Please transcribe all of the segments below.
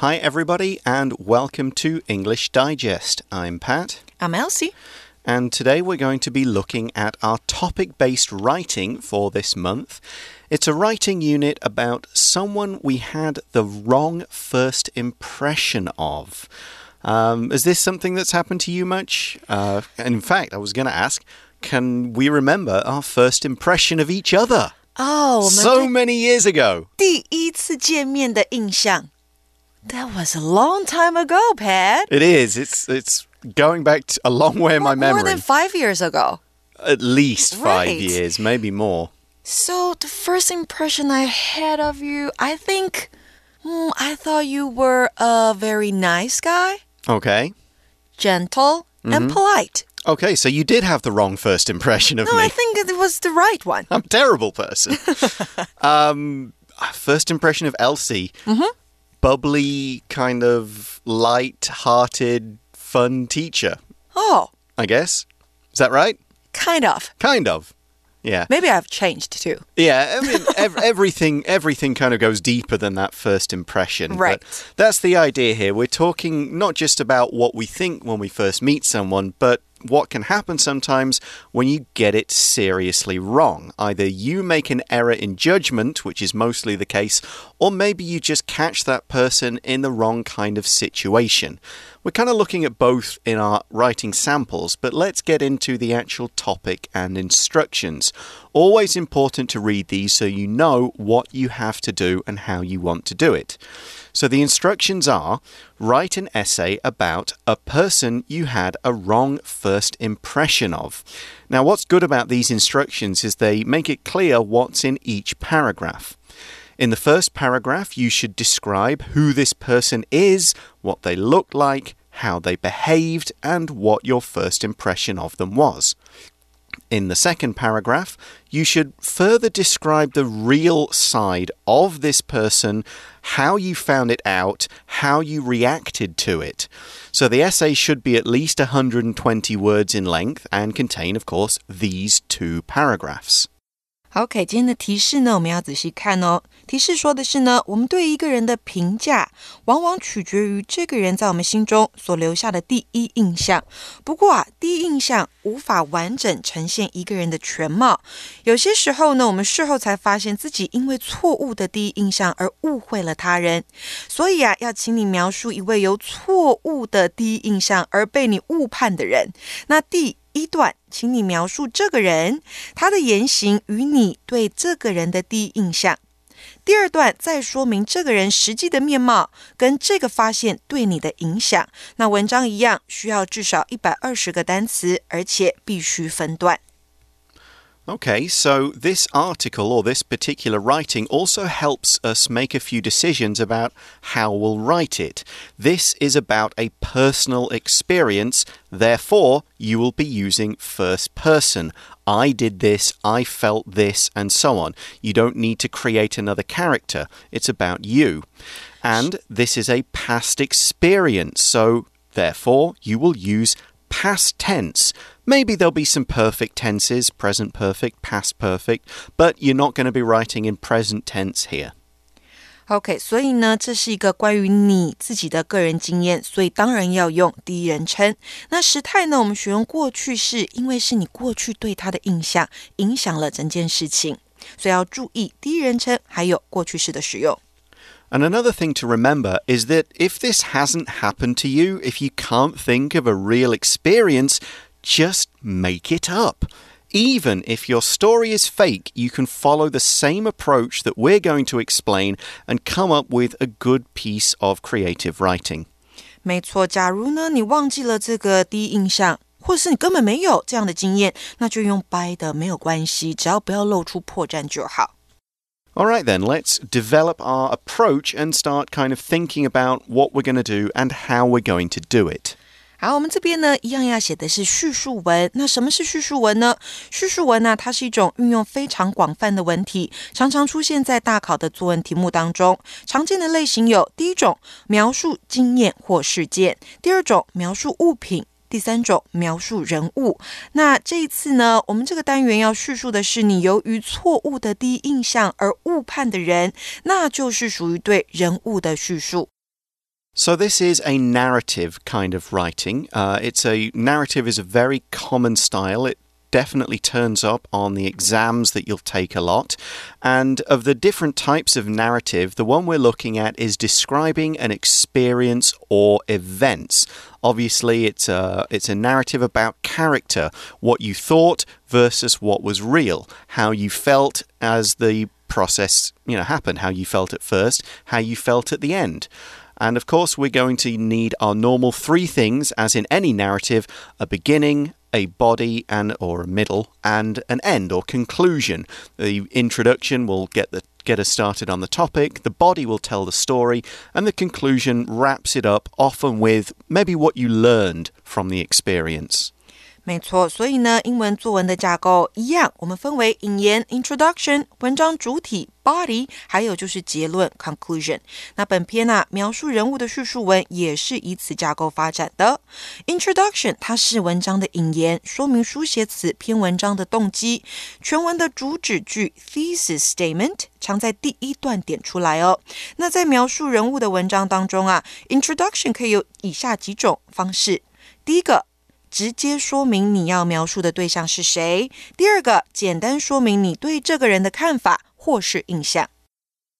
Hi, everybody, and welcome to English Digest. I'm Pat. I'm Elsie. And today we're going to be looking at our topic based writing for this month. It's a writing unit about someone we had the wrong first impression of. Um, is this something that's happened to you much? Uh, in fact, I was going to ask can we remember our first impression of each other? Oh, so many years ago. 第一次见面的印象。 That was a long time ago, Pat. It is. It's it's going back a long way in my memory. More than five years ago. At least five right. years, maybe more. So the first impression I had of you, I think, mm, I thought you were a very nice guy. Okay. Gentle mm -hmm. and mm-hmm. polite. Okay, so you did have the wrong first impression of no, me. I think it was the right one. I'm a terrible person. um, first impression of Elsie. Mm -hmm bubbly, kind of light hearted, fun teacher. Oh. I guess. Is that right? Kind of. Kind of. Yeah. Maybe I've changed too. Yeah, I mean, ev everything everything kind of goes deeper than that first impression. Right. That's the idea here. We're talking not just about what we think when we first meet someone, but what can happen sometimes when you get it seriously wrong. Either you make an error in judgment, which is mostly the case, or maybe you just catch that person in the wrong kind of situation. We're kind of looking at both in our writing samples, but let's get into the actual topic and instructions. Always important to read these so you know what you have to do and how you want to do it. So the instructions are write an essay about a person you had a wrong first impression of. Now, what's good about these instructions is they make it clear what's in each paragraph. In the first paragraph, you should describe who this person is, what they looked like, how they behaved, and what your first impression of them was. In the second paragraph, you should further describe the real side of this person, how you found it out, how you reacted to it. So the essay should be at least 120 words in length and contain, of course, these two paragraphs. OK，今天的提示呢，我们要仔细看哦。提示说的是呢，我们对一个人的评价，往往取决于这个人在我们心中所留下的第一印象。不过啊，第一印象无法完整呈现一个人的全貌。有些时候呢，我们事后才发现自己因为错误的第一印象而误会了他人。所以啊，要请你描述一位由错误的第一印象而被你误判的人。那第一段，请你描述这个人他的言行与你对这个人的第一印象。第二段再说明这个人实际的面貌跟这个发现对你的影响。那文章一样需要至少一百二十个单词，而且必须分段。Okay, so this article or this particular writing also helps us make a few decisions about how we'll write it. This is about a personal experience, therefore, you will be using first person. I did this, I felt this, and so on. You don't need to create another character, it's about you. And this is a past experience, so therefore, you will use past tense. Maybe there'll be some perfect tenses, present perfect, past perfect, but you're not going to be writing in present tense here. OK，所以呢，这是一个关于你自己的个人经验，所以当然要用第一人称。那时态呢，我们选用过去式，因为是你过去对他的印象影响了整件事情，所以要注意第一人称还有过去式的使用。 And another thing to remember is that if this hasn't happened to you, if you can't think of a real experience, just make it up. Even if your story is fake, you can follow the same approach that we're going to explain and come up with a good piece of creative writing. 没错，假如呢你忘记了这个第一印象，或是你根本没有这样的经验，那就用掰的没有关系，只要不要露出破绽就好。 all right, then, let's develop our approach and start kind of thinking about what we're going to do and how we're going to do it. 好，我们这边呢，一样要写的是叙述文。那什么是叙述文呢？叙述文呢，它是一种运用非常广泛的文体，常常出现在大考的作文题目当中。常见的类型有：第一种，描述经验或事件；第二种，描述物品。 第三种描述人物，那这一次呢，我们这个单元要叙述的是你由于错误的第一印象而误判的人，那就是属于对人物的叙述。 So, this is a narrative kind of writing. Uh, it's a narrative is a very common style. It definitely turns up on the exams that you'll take a lot. And of the different types of narrative, the one we're looking at is describing an experience or events. Obviously, it's a, it's a narrative about character, what you thought versus what was real, how you felt as the process you know happened, how you felt at first, how you felt at the end. And of course, we're going to need our normal three things, as in any narrative a beginning, a body and or a middle and an end or conclusion. The introduction will get the get us started on the topic, the body will tell the story, and the conclusion wraps it up often with maybe what you learned from the experience. 没错，所以呢，英文作文的架构一样，我们分为引言 （introduction）、文章主体 （body），还有就是结论 （conclusion）。那本篇呢，描述人物的叙述文也是以此架构发展的。Introduction 它是文章的引言，说明书写此篇文章的动机。全文的主旨句 （thesis statement） 常在第一段点出来哦。那在描述人物的文章当中啊，introduction 可以有以下几种方式：第一个。直接说明你要描述的对象是谁。第二个，简单说明你对这个人的看法或是印象。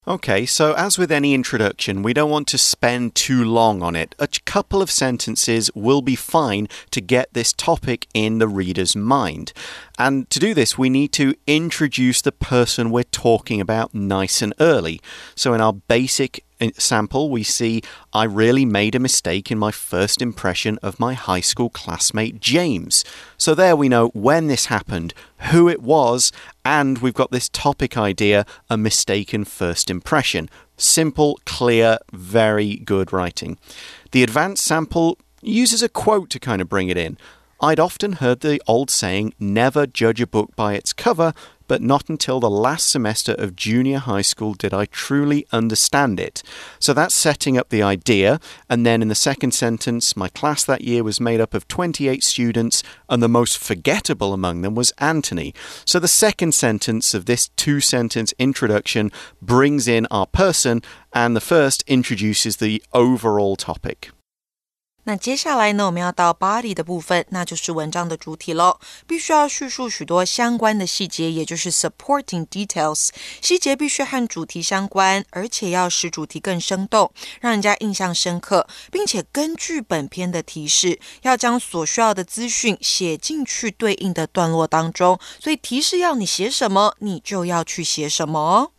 Okay, so as with any introduction, we don't want to spend too long on it. A couple of sentences will be fine to get this topic in the reader's mind. And to do this, we need to introduce the person we're talking about nice and early. So in our basic sample, we see I really made a mistake in my first impression of my high school classmate James. So there we know when this happened, who it was, and we've got this topic idea a mistaken first impression. Simple, clear, very good writing. The advanced sample uses a quote to kind of bring it in. I'd often heard the old saying, never judge a book by its cover, but not until the last semester of junior high school did I truly understand it. So that's setting up the idea. And then in the second sentence, my class that year was made up of 28 students, and the most forgettable among them was Anthony. So the second sentence of this two sentence introduction brings in our person, and the first introduces the overall topic. 那接下来呢，我们要到 body 的部分，那就是文章的主体喽。必须要叙述许多相关的细节，也就是 supporting details。细节必须和主题相关，而且要使主题更生动，让人家印象深刻，并且根据本篇的提示，要将所需要的资讯写进去对应的段落当中。所以提示要你写什么，你就要去写什么哦。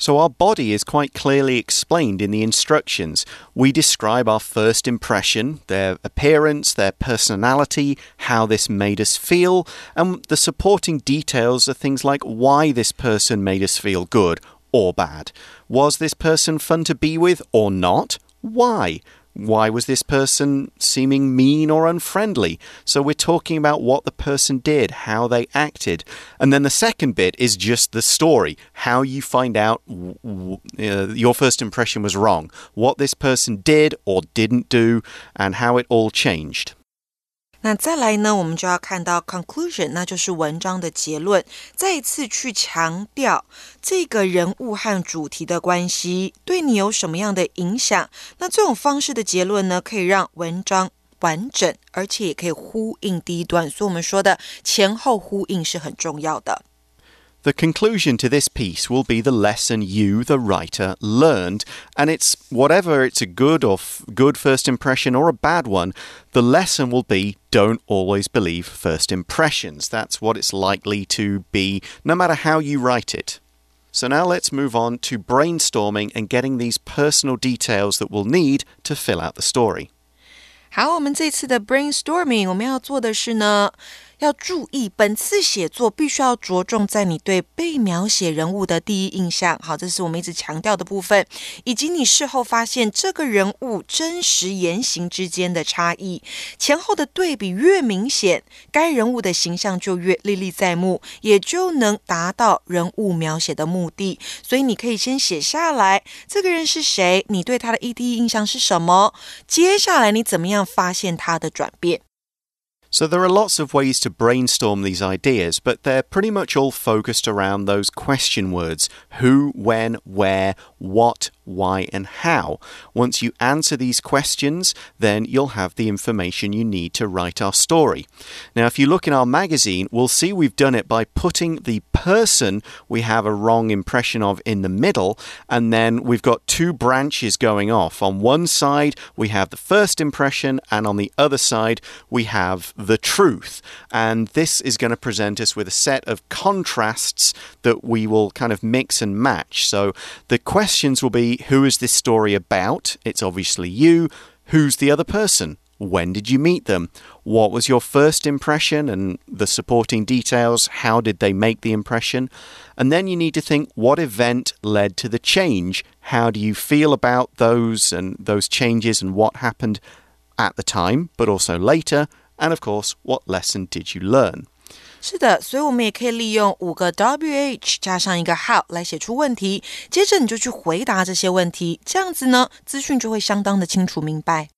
So our body is quite clearly explained in the instructions. We describe our first impression, their appearance, their personality, how this made us feel, and the supporting details are things like why this person made us feel good or bad. Was this person fun to be with or not? Why? Why was this person seeming mean or unfriendly? So we're talking about what the person did, how they acted. And then the second bit is just the story, how you find out uh, your first impression was wrong, what this person did or didn't do, and how it all changed. 那再来呢，我们就要看到 conclusion，那就是文章的结论，再一次去强调这个人物和主题的关系对你有什么样的影响。那这种方式的结论呢，可以让文章完整，而且也可以呼应第一段。所以我们说的前后呼应是很重要的。The conclusion to this piece will be the lesson you, the writer, learned, and it's whatever it's a good or good first impression or a bad one, the lesson will be don't always believe first impressions. That's what it's likely to be, no matter how you write it. So now let's move on to brainstorming and getting these personal details that we'll need to fill out the story. 好，我们这次的 brainstorming，我们要做的是呢。 要注意，本次写作必须要着重在你对被描写人物的第一印象。好，这是我们一直强调的部分，以及你事后发现这个人物真实言行之间的差异，前后的对比越明显，该人物的形象就越历历在目，也就能达到人物描写的目的。所以你可以先写下来，这个人是谁？你对他的第一印象是什么？接下来你怎么样发现他的转变？So there are lots of ways to brainstorm these ideas, but they're pretty much all focused around those question words who, when, where, what, why, and how. Once you answer these questions, then you'll have the information you need to write our story. Now, if you look in our magazine, we'll see we've done it by putting the person we have a wrong impression of in the middle, and then we've got two branches going off. On one side, we have the first impression, and on the other side, we have the truth. And this is going to present us with a set of contrasts that we will kind of mix and match. So the questions will be Who is this story about? It's obviously you. Who's the other person? When did you meet them? What was your first impression and the supporting details? How did they make the impression? And then you need to think what event led to the change? How do you feel about those and those changes and what happened at the time, but also later? And of course, what lesson did you learn? 是的，所以我们也可以利用五个 WH 加上一个 how 来写出问题，接着你就去回答这些问题，这样子呢，资讯就会相当的清楚明白。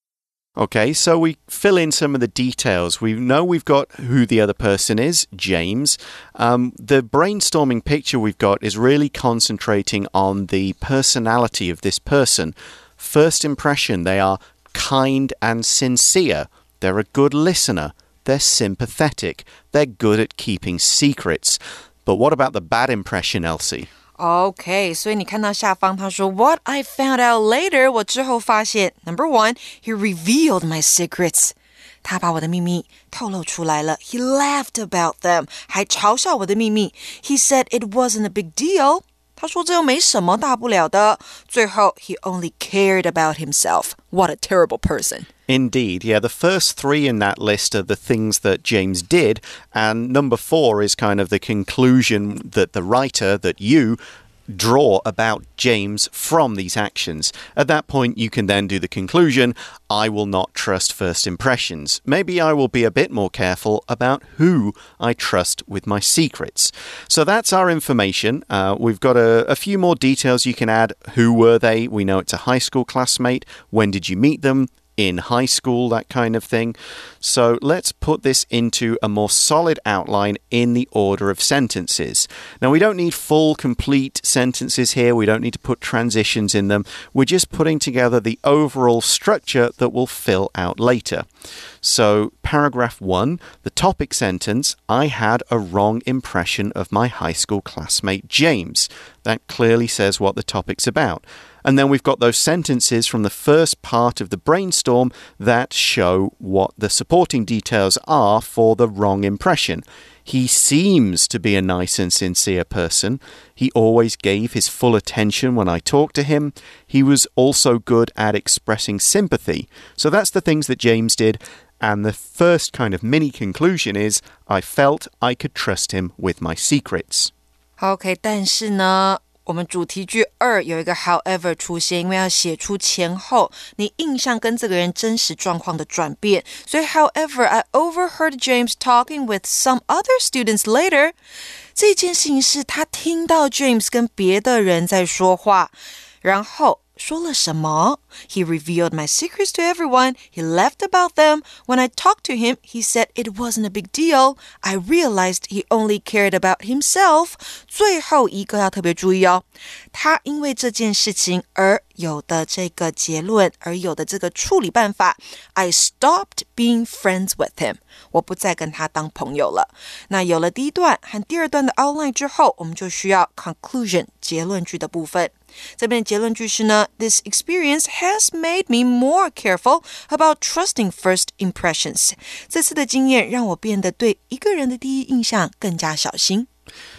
Okay, so we fill in some of the details. We know we've got who the other person is, James. Um, the brainstorming picture we've got is really concentrating on the personality of this person. First impression, they are kind and sincere. They're a good listener. They're sympathetic. They're good at keeping secrets. But what about the bad impression, Elsie? OK，所以你看到下方他说 What I found out later，我之后发现 Number one, he revealed my secrets。他把我的秘密透露出来了。He laughed about them，还嘲笑我的秘密。He said it wasn't a big deal。 他说这又没什么大不了的。最后，he only cared about himself。What a terrible person！Indeed, yeah. The first three in that list are the things that James did, and number four is kind of the conclusion that the writer, that you, draw about James from these actions. At that point, you can then do the conclusion I will not trust first impressions. Maybe I will be a bit more careful about who I trust with my secrets. So that's our information. Uh, we've got a, a few more details you can add. Who were they? We know it's a high school classmate. When did you meet them? In high school, that kind of thing. So let's put this into a more solid outline in the order of sentences. Now, we don't need full, complete sentences here, we don't need to put transitions in them. We're just putting together the overall structure that will fill out later. So, paragraph one, the topic sentence I had a wrong impression of my high school classmate James. That clearly says what the topic's about. And then we've got those sentences from the first part of the brainstorm that show what the supporting details are for the wrong impression. He seems to be a nice and sincere person. He always gave his full attention when I talked to him. He was also good at expressing sympathy. So that's the things that James did. And the first kind of mini conclusion is I felt I could trust him with my secrets. OK，但是呢， 我们主题句二有一个 however 出现，因为要写出前后你印象跟这个人真实状况的转变，所以 however I overheard James talking with some other students later。这件事情是他听到 James 跟别的人在说话，然后。说了什么？He revealed my secrets to everyone. He laughed about them. When I talked to him, he said it wasn't a big deal. I realized he only cared about himself. 最后一个要特别注意哦，他因为这件事情而有的这个结论，而有的这个处理办法。I stopped being friends with him. 我不再跟他当朋友了。那有了第一段和第二段的 outline 之后，我们就需要 conclusion 结论句的部分。 这边的结论句是呢，This experience has made me more careful about trusting first impressions。这次的经验让我变得对一个人的第一印象更加小心。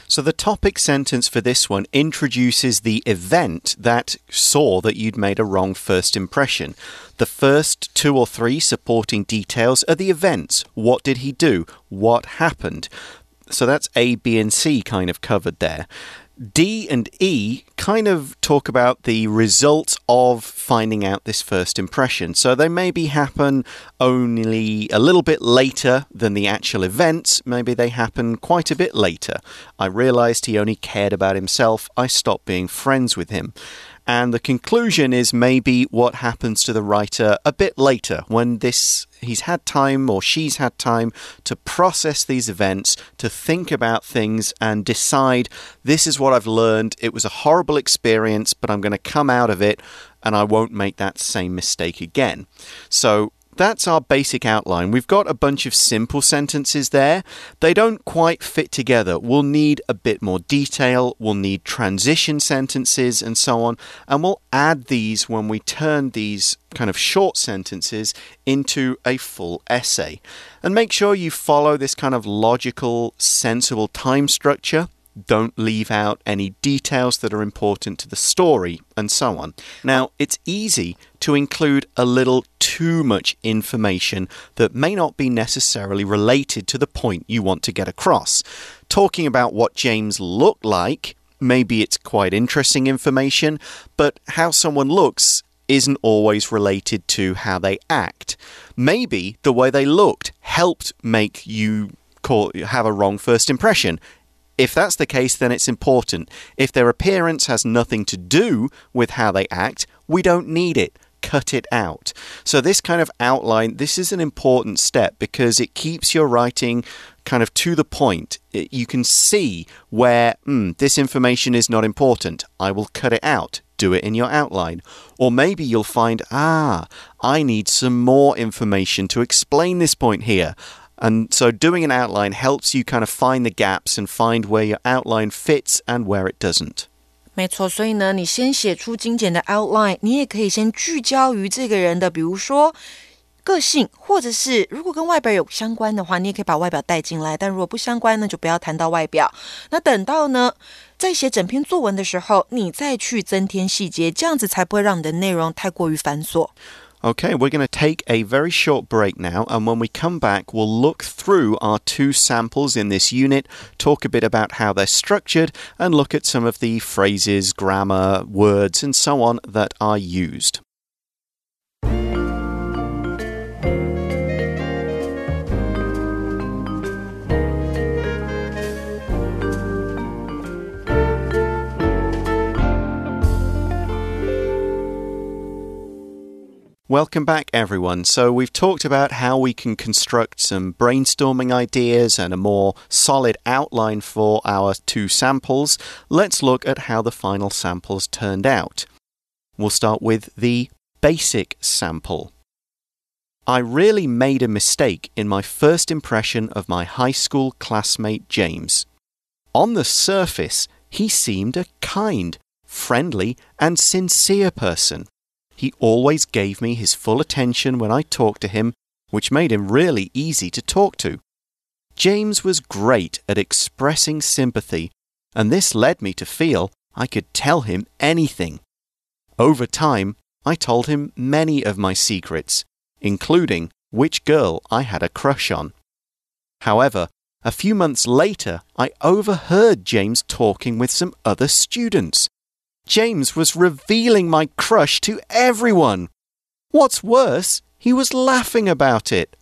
So, the topic sentence for this one introduces the event that saw that you'd made a wrong first impression. The first two or three supporting details are the events. What did he do? What happened? So, that's A, B, and C kind of covered there. D and E kind of talk about the results of finding out this first impression. So they maybe happen only a little bit later than the actual events. Maybe they happen quite a bit later. I realized he only cared about himself. I stopped being friends with him. And the conclusion is maybe what happens to the writer a bit later when this he's had time or she's had time to process these events, to think about things and decide this is what I've learned. It was a horrible experience, but I'm going to come out of it and I won't make that same mistake again. So that's our basic outline. We've got a bunch of simple sentences there. They don't quite fit together. We'll need a bit more detail, we'll need transition sentences, and so on. And we'll add these when we turn these kind of short sentences into a full essay. And make sure you follow this kind of logical, sensible time structure don't leave out any details that are important to the story, and so on. Now, it's easy to include a little too much information that may not be necessarily related to the point you want to get across. Talking about what James looked like, maybe it's quite interesting information, but how someone looks isn't always related to how they act. Maybe the way they looked helped make you call, have a wrong first impression. If that's the case, then it's important. If their appearance has nothing to do with how they act, we don't need it. Cut it out. So, this kind of outline, this is an important step because it keeps your writing kind of to the point. You can see where mm, this information is not important. I will cut it out. Do it in your outline. Or maybe you'll find, ah, I need some more information to explain this point here. And so doing an outline helps you kind of find the gaps and find where your outline fits and where it doesn't. 没错，所以呢，你先写出精简的 outline，你也可以先聚焦于这个人的，比如说个性，或者是如果跟外表有相关的话，你也可以把外表带进来。但如果不相关呢，就不要谈到外表。那等到呢，在写整篇作文的时候，你再去增添细节，这样子才不会让你的内容太过于繁琐。Okay, we're going to take a very short break now, and when we come back, we'll look through our two samples in this unit, talk a bit about how they're structured, and look at some of the phrases, grammar, words, and so on that are used. Welcome back, everyone. So, we've talked about how we can construct some brainstorming ideas and a more solid outline for our two samples. Let's look at how the final samples turned out. We'll start with the basic sample. I really made a mistake in my first impression of my high school classmate James. On the surface, he seemed a kind, friendly, and sincere person. He always gave me his full attention when I talked to him, which made him really easy to talk to. James was great at expressing sympathy, and this led me to feel I could tell him anything. Over time, I told him many of my secrets, including which girl I had a crush on. However, a few months later, I overheard James talking with some other students. James was revealing my crush to everyone. What's worse, he was laughing about it.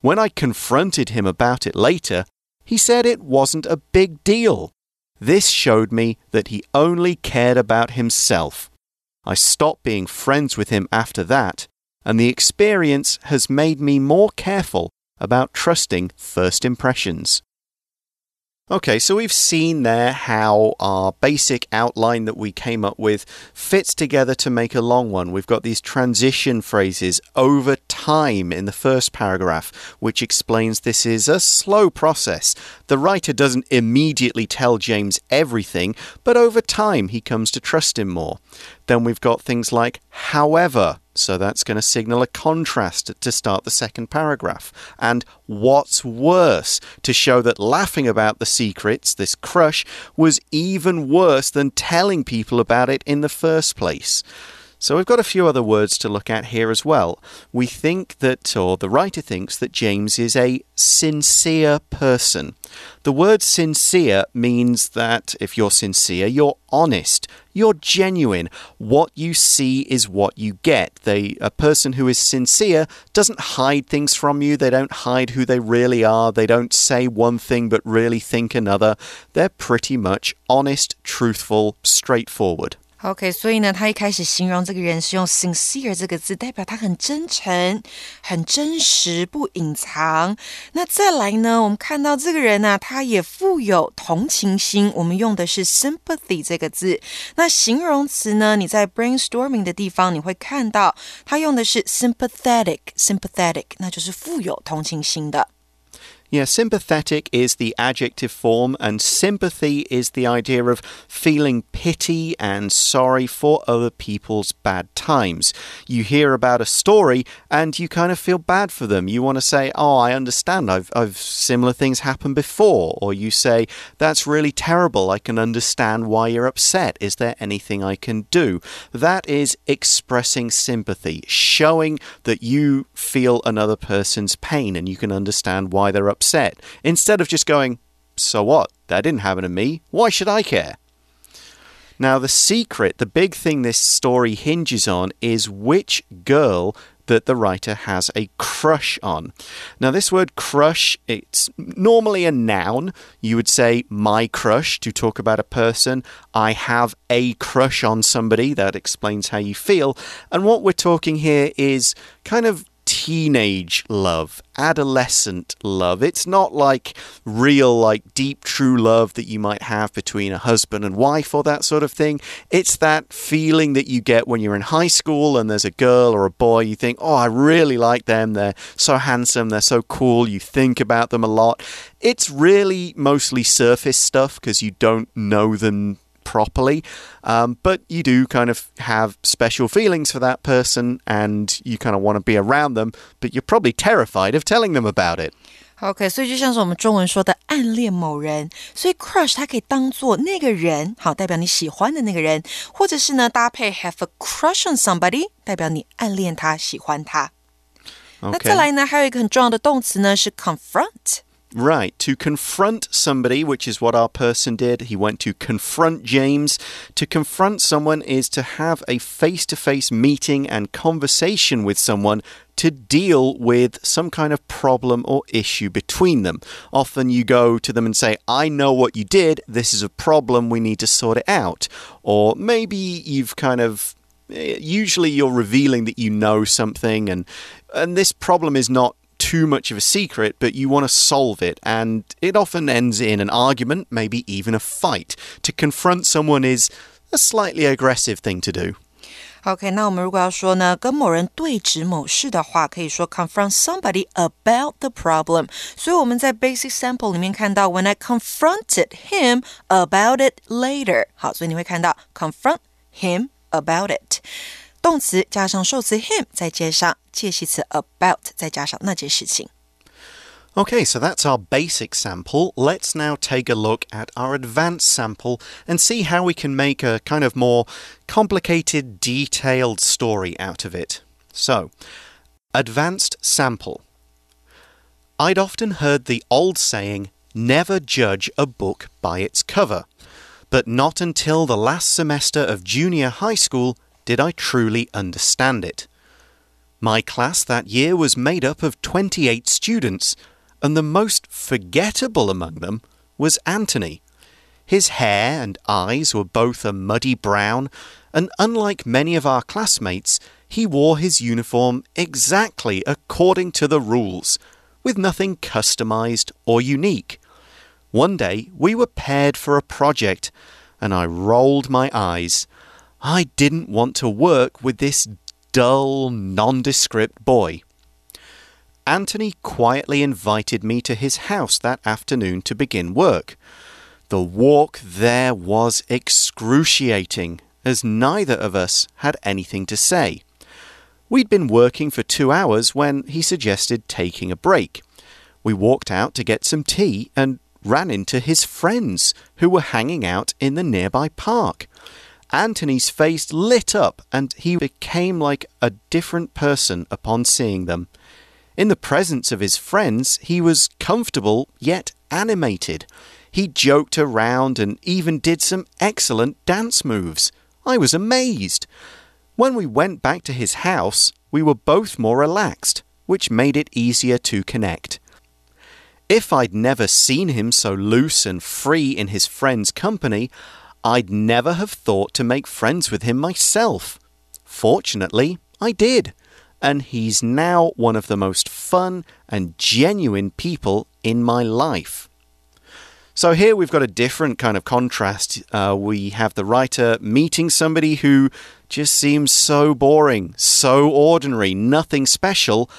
When I confronted him about it later, he said it wasn't a big deal. This showed me that he only cared about himself. I stopped being friends with him after that, and the experience has made me more careful about trusting first impressions. Okay, so we've seen there how our basic outline that we came up with fits together to make a long one. We've got these transition phrases over time in the first paragraph, which explains this is a slow process. The writer doesn't immediately tell James everything, but over time he comes to trust him more. Then we've got things like however. So that's going to signal a contrast to start the second paragraph. And what's worse, to show that laughing about the secrets, this crush, was even worse than telling people about it in the first place. So we've got a few other words to look at here as well. We think that, or the writer thinks that James is a sincere person. The word sincere means that if you're sincere, you're honest, you're genuine. What you see is what you get. They, a person who is sincere doesn't hide things from you. They don't hide who they really are. They don't say one thing but really think another. They're pretty much honest, truthful, straightforward. OK，所以呢，他一开始形容这个人是用 sincere 这个字，代表他很真诚、很真实、不隐藏。那再来呢，我们看到这个人呢、啊，他也富有同情心，我们用的是 sympathy 这个字。那形容词呢，你在 brainstorming 的地方你会看到，他用的是 sympathetic，sympathetic，那就是富有同情心的。Yeah, sympathetic is the adjective form, and sympathy is the idea of feeling pity and sorry for other people's bad times. You hear about a story and you kind of feel bad for them. You want to say, "Oh, I understand. I've, I've similar things happened before," or you say, "That's really terrible. I can understand why you're upset. Is there anything I can do?" That is expressing sympathy, showing that you feel another person's pain and you can understand why they're upset upset instead of just going, So what? That didn't happen to me. Why should I care? Now, the secret, the big thing this story hinges on, is which girl that the writer has a crush on. Now, this word crush, it's normally a noun. You would say my crush to talk about a person. I have a crush on somebody. That explains how you feel. And what we're talking here is kind of teenage love, adolescent love. It's not like real, like deep, true love that you might have between a husband and wife or that sort of thing. It's that feeling that you get when you're in high school and there's a girl or a boy, you think, oh, I really like them. They're so handsome, they're so cool. You think about them a lot. It's really mostly surface stuff because you don't know them properly. Um, but you do kind of have special feelings for that person and you kind of want to be around them, but you're probably terrified of telling them about it. OK，所以就像是我们中文说的暗恋某人，所以 crush 它可以当做那个人，好代表你喜欢的那个人，或者是呢搭配 have a crush on somebody，代表你暗恋他、喜欢他。Okay. 那再来呢，还有一个很重要的动词呢是 confront。 Right, to confront somebody, which is what our person did. He went to confront James. To confront someone is to have a face to face meeting and conversation with someone to deal with some kind of problem or issue between them. Often you go to them and say, I know what you did. This is a problem. We need to sort it out. Or maybe you've kind of eh, usually you're revealing that you know something and and this problem is not too much of a secret, but you want to solve it, and it often ends in an argument, maybe even a fight. To confront someone is a slightly aggressive thing to do. OK，那我们如果要说呢，跟某人对峙某事的话，可以说 confront somebody about the problem。所以我们在 basic sample 里面看到，when I confronted him about it later。好，所以你会看到 confront him about it。 动词加上受词 him，再接上介系词 about，再加上那件事情。 Okay, so that's our basic sample. Let's now take a look at our advanced sample and see how we can make a kind of more complicated, detailed story out of it. So, advanced sample. I'd often heard the old saying, never judge a book by its cover. But not until the last semester of junior high school did I truly understand it. My class that year was made up of 28 students, and the most forgettable among them was Anthony. His hair and eyes were both a muddy brown, and unlike many of our classmates, he wore his uniform exactly according to the rules, with nothing customized or unique. One day we were paired for a project, and I rolled my eyes. I didn't want to work with this dull, nondescript boy. Anthony quietly invited me to his house that afternoon to begin work. The walk there was excruciating, as neither of us had anything to say. We'd been working for two hours when he suggested taking a break. We walked out to get some tea and ran into his friends who were hanging out in the nearby park. Anthony's face lit up and he became like a different person upon seeing them. In the presence of his friends, he was comfortable yet animated. He joked around and even did some excellent dance moves. I was amazed. When we went back to his house, we were both more relaxed, which made it easier to connect. If I'd never seen him so loose and free in his friend's company, I'd never have thought to make friends with him myself. Fortunately, I did. And he's now one of the most fun and genuine people in my life. So here we've got a different kind of contrast. Uh, we have the writer meeting somebody who just seems so boring, so ordinary, nothing special.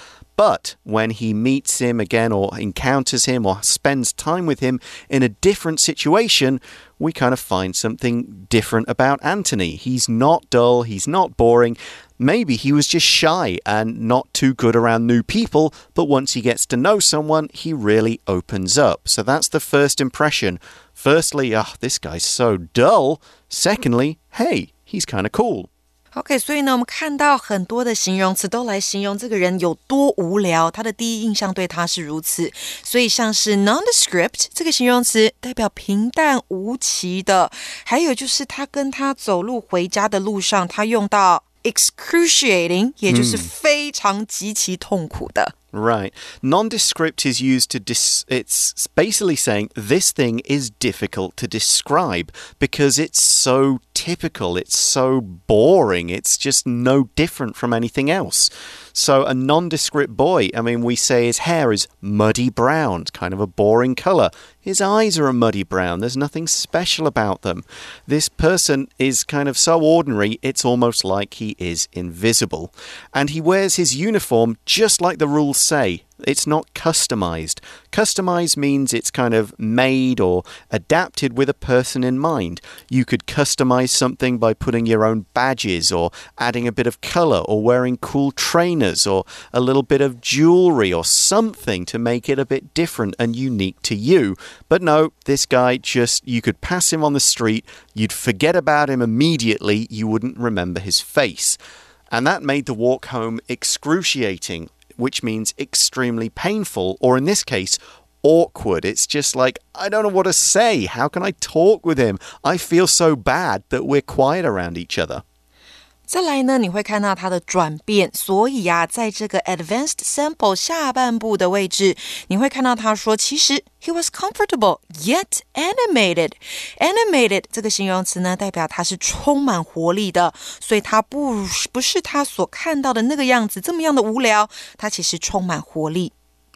But when he meets him again, or encounters him, or spends time with him in a different situation, we kind of find something different about Anthony. He's not dull, he's not boring. Maybe he was just shy and not too good around new people, but once he gets to know someone, he really opens up. So that's the first impression. Firstly, oh, this guy's so dull. Secondly, hey, he's kind of cool. OK，所以呢，我们看到很多的形容词都来形容这个人有多无聊，他的第一印象对他是如此。所以像是 nondescript 这个形容词代表平淡无奇的，还有就是他跟他走路回家的路上，他用到 excruciating，也就是非常极其痛苦的。Right. Nondescript is used to dis it's basically saying this thing is difficult to describe because it's so typical, it's so boring, it's just no different from anything else. So a nondescript boy, I mean we say his hair is muddy brown, kind of a boring color. His eyes are a muddy brown. There's nothing special about them. This person is kind of so ordinary, it's almost like he is invisible. And he wears his uniform just like the rules say. It's not customized. Customized means it's kind of made or adapted with a person in mind. You could customize something by putting your own badges or adding a bit of color or wearing cool trainers or a little bit of jewelry or something to make it a bit different and unique to you. But no, this guy just, you could pass him on the street, you'd forget about him immediately, you wouldn't remember his face. And that made the walk home excruciating which means extremely painful, or in this case, awkward. It's just like, I don't know what to say. How can I talk with him? I feel so bad that we're quiet around each other. 再来呢，你会看到它的转变。所以啊，在这个 advanced sample 下半部的位置，你会看到他说，其实 he was comfortable yet animated。animated 这个形容词呢，代表他是充满活力的，所以他不不是他所看到的那个样子，这么样的无聊，他其实充满活力。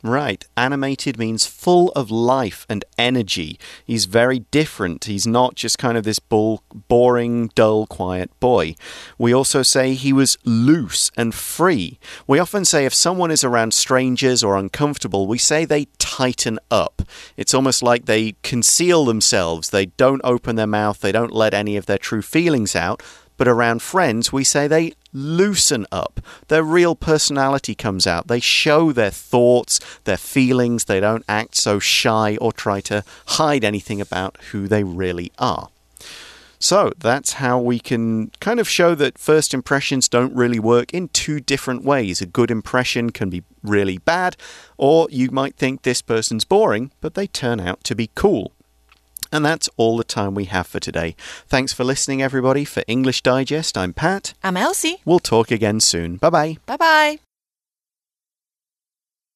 Right. Animated means full of life and energy. He's very different. He's not just kind of this bull, boring, dull, quiet boy. We also say he was loose and free. We often say if someone is around strangers or uncomfortable, we say they tighten up. It's almost like they conceal themselves. They don't open their mouth. They don't let any of their true feelings out. But around friends, we say they loosen up. Their real personality comes out. They show their thoughts, their feelings. They don't act so shy or try to hide anything about who they really are. So that's how we can kind of show that first impressions don't really work in two different ways. A good impression can be really bad, or you might think this person's boring, but they turn out to be cool. And that's all the time we have for today. Thanks for listening, everybody. For English Digest, I'm Pat. I'm Elsie. We'll talk again soon. Bye bye. Bye bye.